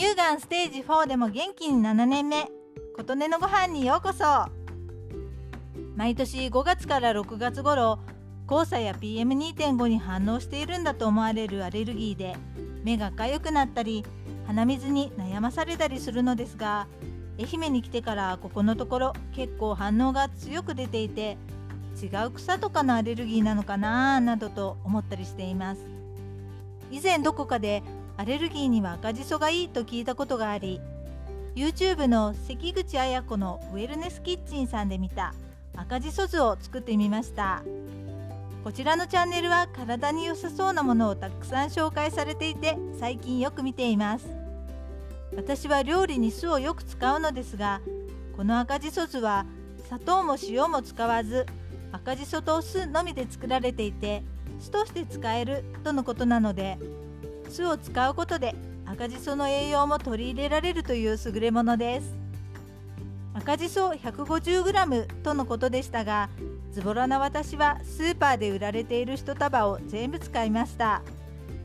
乳がんステージ4でも元気に7年目琴音のご飯にようこそ。毎年5月から6月頃黄砂や PM2.5 に反応しているんだと思われるアレルギーで目が痒くなったり鼻水に悩まされたりするのですが愛媛に来てからここのところ結構反応が強く出ていて違う草とかのアレルギーなのかななどと思ったりしています。以前どこかでアレルギーには赤じそがいいと聞いたことがあり YouTube の関口彩子のウェルネスキッチンさんで見た赤じそ酢を作ってみました。こちらのチャンネルは体に良さそうなものをたくさん紹介されていて最近よく見ています。私は料理に酢をよく使うのですがこの赤じそ酢は砂糖も塩も使わず赤じそと酢のみで作られていて酢として使えるとのことなので酢を使うことで赤じその栄養も取り入れられるという優れものです。赤じそ 150g とのことでしたがズボラな私はスーパーで売られている1束を全部使いました。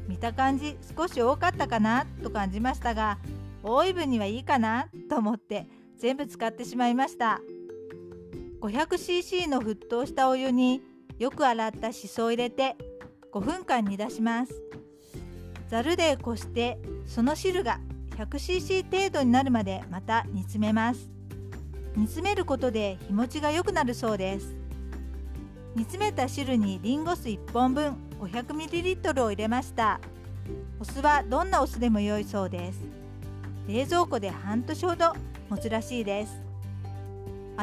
見た感じ少し多かったかなと感じましたが多い分にはいいかなと思って全部使ってしまいました。500cc の沸騰したお湯によく洗ったしそを入れて5分間煮出します。ざるでこしてその汁が 100cc 程度になるまでまた煮詰めます。煮詰めることで日持ちが良くなるそうです。煮詰めた汁にリンゴ酢1本分 500ml を入れました。お酢はどんなお酢でも良いそうです。冷蔵庫で半年ほど持つらしいです。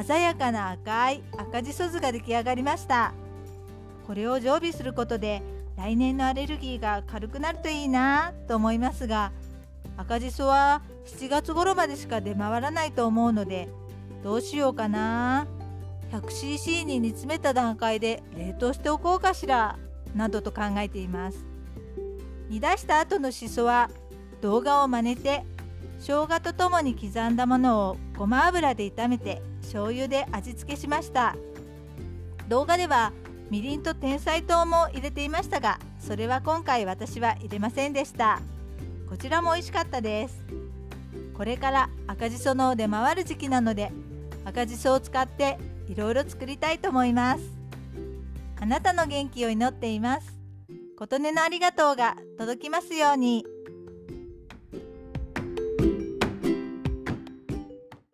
鮮やかな赤い赤じそ酢が出来上がりました。これを常備することで来年のアレルギーが軽くなるといいなと思いますが赤じそは7月頃までしか出回らないと思うのでどうしようかな。100cc に煮詰めた段階で冷凍しておこうかしらなどと考えています。煮出した後のしそは動画を真似て生姜とともに刻んだものをごま油で炒めて醤油で味付けしました。動画ではみりんと天才糖も入れていましたがそれは今回私は入れませんでした。こちらも美味しかったです。これから赤じその出回る時期なので赤じそを使っていろいろ作りたいと思います。あなたの元気を祈っています。琴音のありがとうが届きますように。